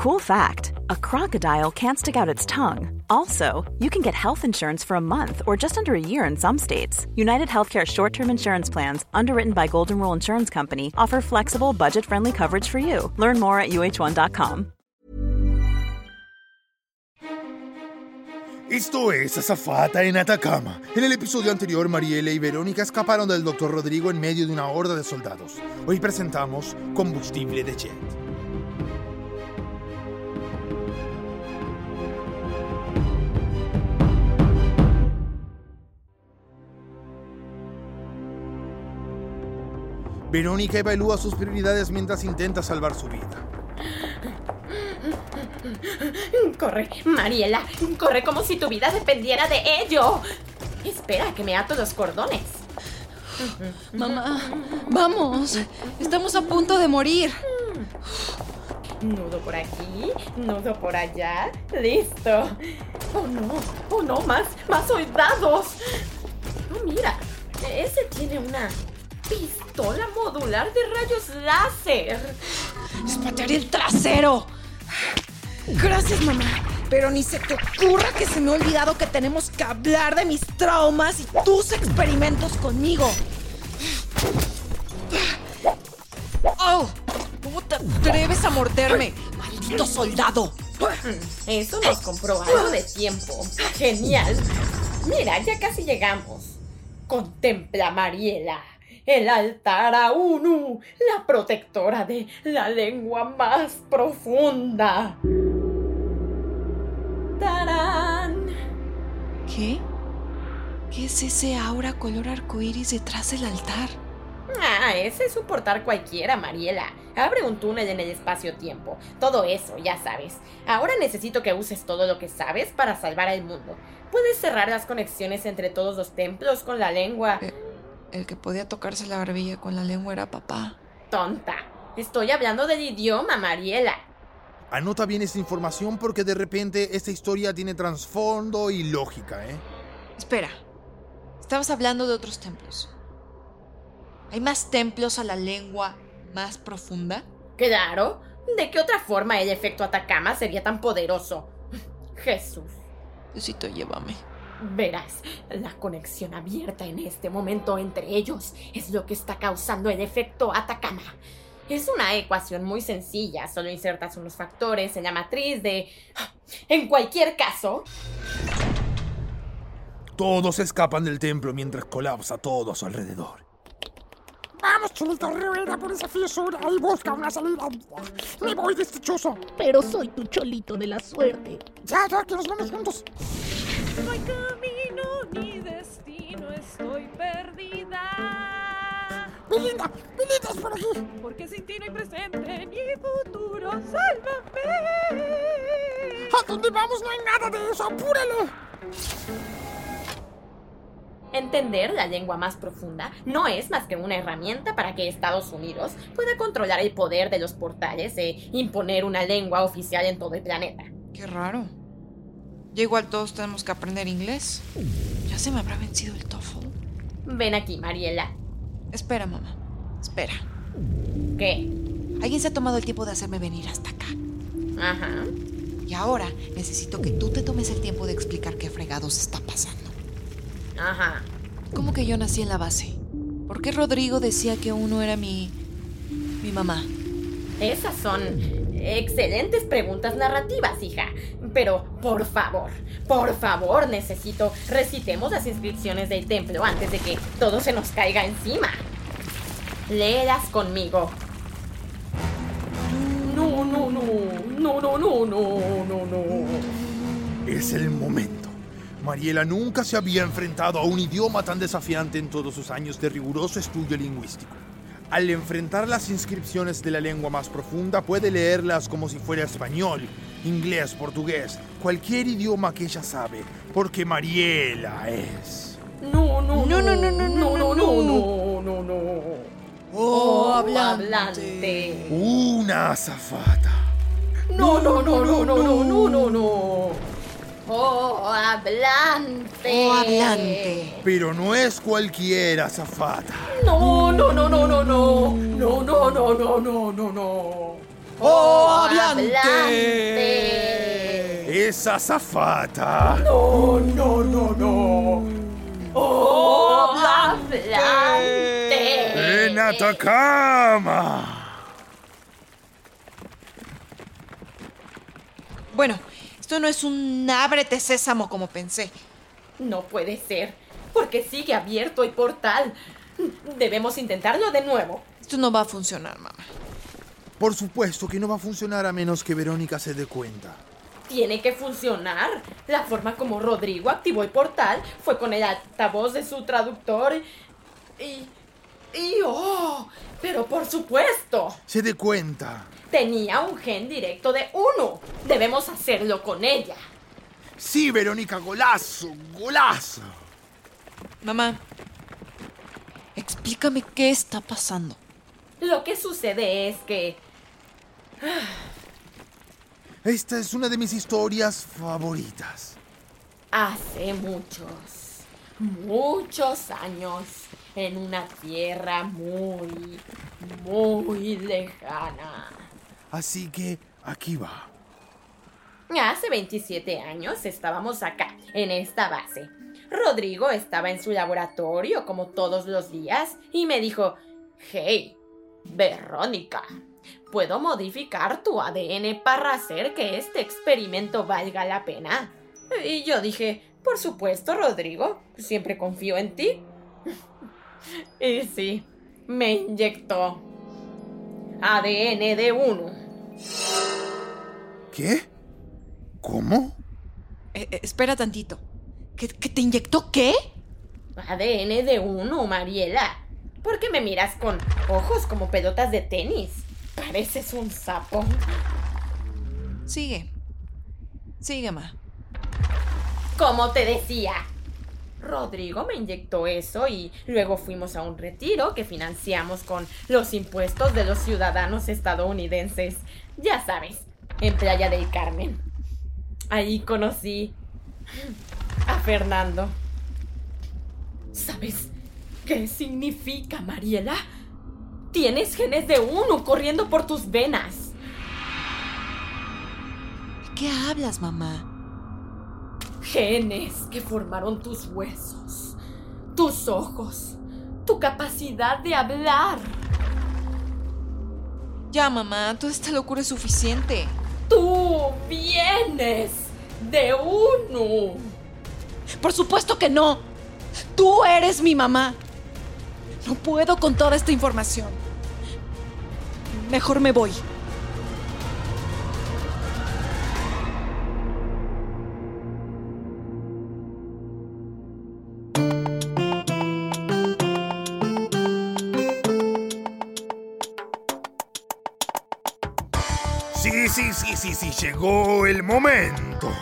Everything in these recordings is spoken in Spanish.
Cool fact a crocodile can't stick out its tongue. Also, you can get health insurance for a month or just under a year in some states. United Healthcare short term insurance plans, underwritten by Golden Rule Insurance Company, offer flexible, budget friendly coverage for you. Learn more at uh1.com. Esto es Azafata en Atacama. En el episodio anterior, Mariela y Verónica escaparon del Dr. Rodrigo en medio de una horda de soldados. Hoy presentamos Combustible de Jet. Verónica evalúa sus prioridades mientras intenta salvar su vida. Corre, Mariela, corre como si tu vida dependiera de ello. Espera que me ato los cordones. Mamá, vamos. Estamos a punto de morir. Nudo por aquí, nudo por allá. Listo. Oh no, oh no, más, más soldados. Oh, mira, ese tiene una pistola modular de rayos láser. Les patearé el trasero. Gracias, mamá. Pero ni se te ocurra que se me ha olvidado que tenemos que hablar de mis traumas y tus experimentos conmigo. ¡Oh! ¿Cómo te atreves a morderme? ¡Maldito soldado! Eso nos compró algo de tiempo. Genial. Mira, ya casi llegamos. Contempla, Mariela. El altar a Unu, la protectora de la lengua más profunda. ¡Tarán! ¿Qué? ¿Qué es ese aura color arcoíris detrás del altar? Ah, ese es soportar cualquiera, Mariela. Abre un túnel en el espacio-tiempo. Todo eso, ya sabes. Ahora necesito que uses todo lo que sabes para salvar al mundo. Puedes cerrar las conexiones entre todos los templos con la lengua. Eh, el que podía tocarse la barbilla con la lengua era papá. Tonta. Estoy hablando del idioma, Mariela. Anota bien esta información porque de repente esta historia tiene trasfondo y lógica, ¿eh? Espera. Estabas hablando de otros templos. ¿Hay más templos a la lengua más profunda? Claro. ¿De qué otra forma el efecto Atacama sería tan poderoso? Jesús. Diosito, llévame. Verás, la conexión abierta en este momento entre ellos es lo que está causando el efecto Atacama. Es una ecuación muy sencilla, solo insertas unos factores en la matriz de... En cualquier caso... Todos escapan del templo mientras colapsa todo a su alrededor. Vamos, chulito, rueda por esa fisura y busca una salida. Me voy de chozo. Pero soy tu cholito de la suerte. Ya, ya, que nos vamos juntos. No hay camino ni destino, estoy perdida. Belinda, Belinda es por aquí. Porque sin ti no hay presente ni futuro, sálvame. ¿A dónde vamos? No hay nada de eso, apúrale. Entender la lengua más profunda no es más que una herramienta para que Estados Unidos pueda controlar el poder de los portales e imponer una lengua oficial en todo el planeta. Qué raro. Ya igual todos tenemos que aprender inglés. ¿Ya se me habrá vencido el TOEFL? Ven aquí, Mariela. Espera, mamá. Espera. ¿Qué? Alguien se ha tomado el tiempo de hacerme venir hasta acá. Ajá. Y ahora necesito que tú te tomes el tiempo de explicar qué fregados está pasando. Ajá. ¿Cómo que yo nací en la base? ¿Por qué Rodrigo decía que uno era mi. mi mamá? Esas son excelentes preguntas narrativas, hija. Pero, por favor, por favor, necesito recitemos las inscripciones del templo antes de que todo se nos caiga encima. Léelas conmigo. No, no, no, no, no, no, no, no, no. Es el momento. Mariela nunca se había enfrentado a un idioma tan desafiante en todos sus años de riguroso estudio lingüístico. Al enfrentar las inscripciones de la lengua más profunda, puede leerlas como si fuera español, inglés, portugués, cualquier idioma que ella sabe, porque Mariela es. No, no, No, no, no, no, no, no, no, no, no, no. Oh, hablante. Una azafata. No, no, no, no, no, no, no, no, no. Oh, hablante. Oh, hablante. Pero no es cualquier azafata. No, no, no, no, no, no. No, no, no, no, no, no, no. ¡Oh, hablante! hablante! Esa zafata. No, no, no, no. ¡Oh, hablante! En Atacama. Bueno, esto no es un ábrete sésamo como pensé. No puede ser, porque sigue abierto el portal. Debemos intentarlo de nuevo. Esto no va a funcionar, mamá. Por supuesto que no va a funcionar a menos que Verónica se dé cuenta. Tiene que funcionar. La forma como Rodrigo activó el portal fue con el altavoz de su traductor y... Y... ¡Oh! Pero por supuesto, Se dé cuenta. tenía un gen directo de uno. Debemos hacerlo con ella. Sí, Verónica, golazo, golazo. Mamá, explícame qué está pasando. Lo que sucede es que... Esta es una de mis historias favoritas. Hace muchos, muchos años, en una tierra muy, muy lejana. Así que aquí va. Hace 27 años estábamos acá, en esta base. Rodrigo estaba en su laboratorio como todos los días y me dijo, hey, Verónica, ¿puedo modificar tu ADN para hacer que este experimento valga la pena? Y yo dije, por supuesto, Rodrigo, siempre confío en ti. y sí, me inyectó ADN de uno. ¿Qué? ¿Cómo? Eh, eh, espera tantito. ¿Que, que te inyectó qué? ADN de uno, Mariela. ¿Por qué me miras con ojos como pelotas de tenis? Pareces un sapo. Sigue. Sigue, ma. Como te decía. Rodrigo me inyectó eso y luego fuimos a un retiro que financiamos con los impuestos de los ciudadanos estadounidenses. Ya sabes, en Playa del Carmen. Ahí conocí a Fernando. ¿Sabes qué significa, Mariela? Tienes genes de uno corriendo por tus venas. ¿De qué hablas, mamá? Genes que formaron tus huesos, tus ojos, tu capacidad de hablar. Ya, mamá, toda esta locura es suficiente. Tú vienes de uno. Por supuesto que no. Tú eres mi mamá. No puedo con toda esta información. Mejor me voy. Sí, sí, sí, sí, llegó el momento.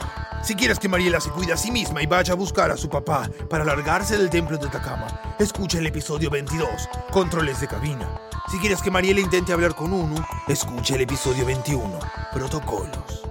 Si quieres que Mariela se cuide a sí misma y vaya a buscar a su papá para largarse del templo de Atacama, escucha el episodio 22, Controles de cabina. Si quieres que Mariela intente hablar con uno, escucha el episodio 21, Protocolos.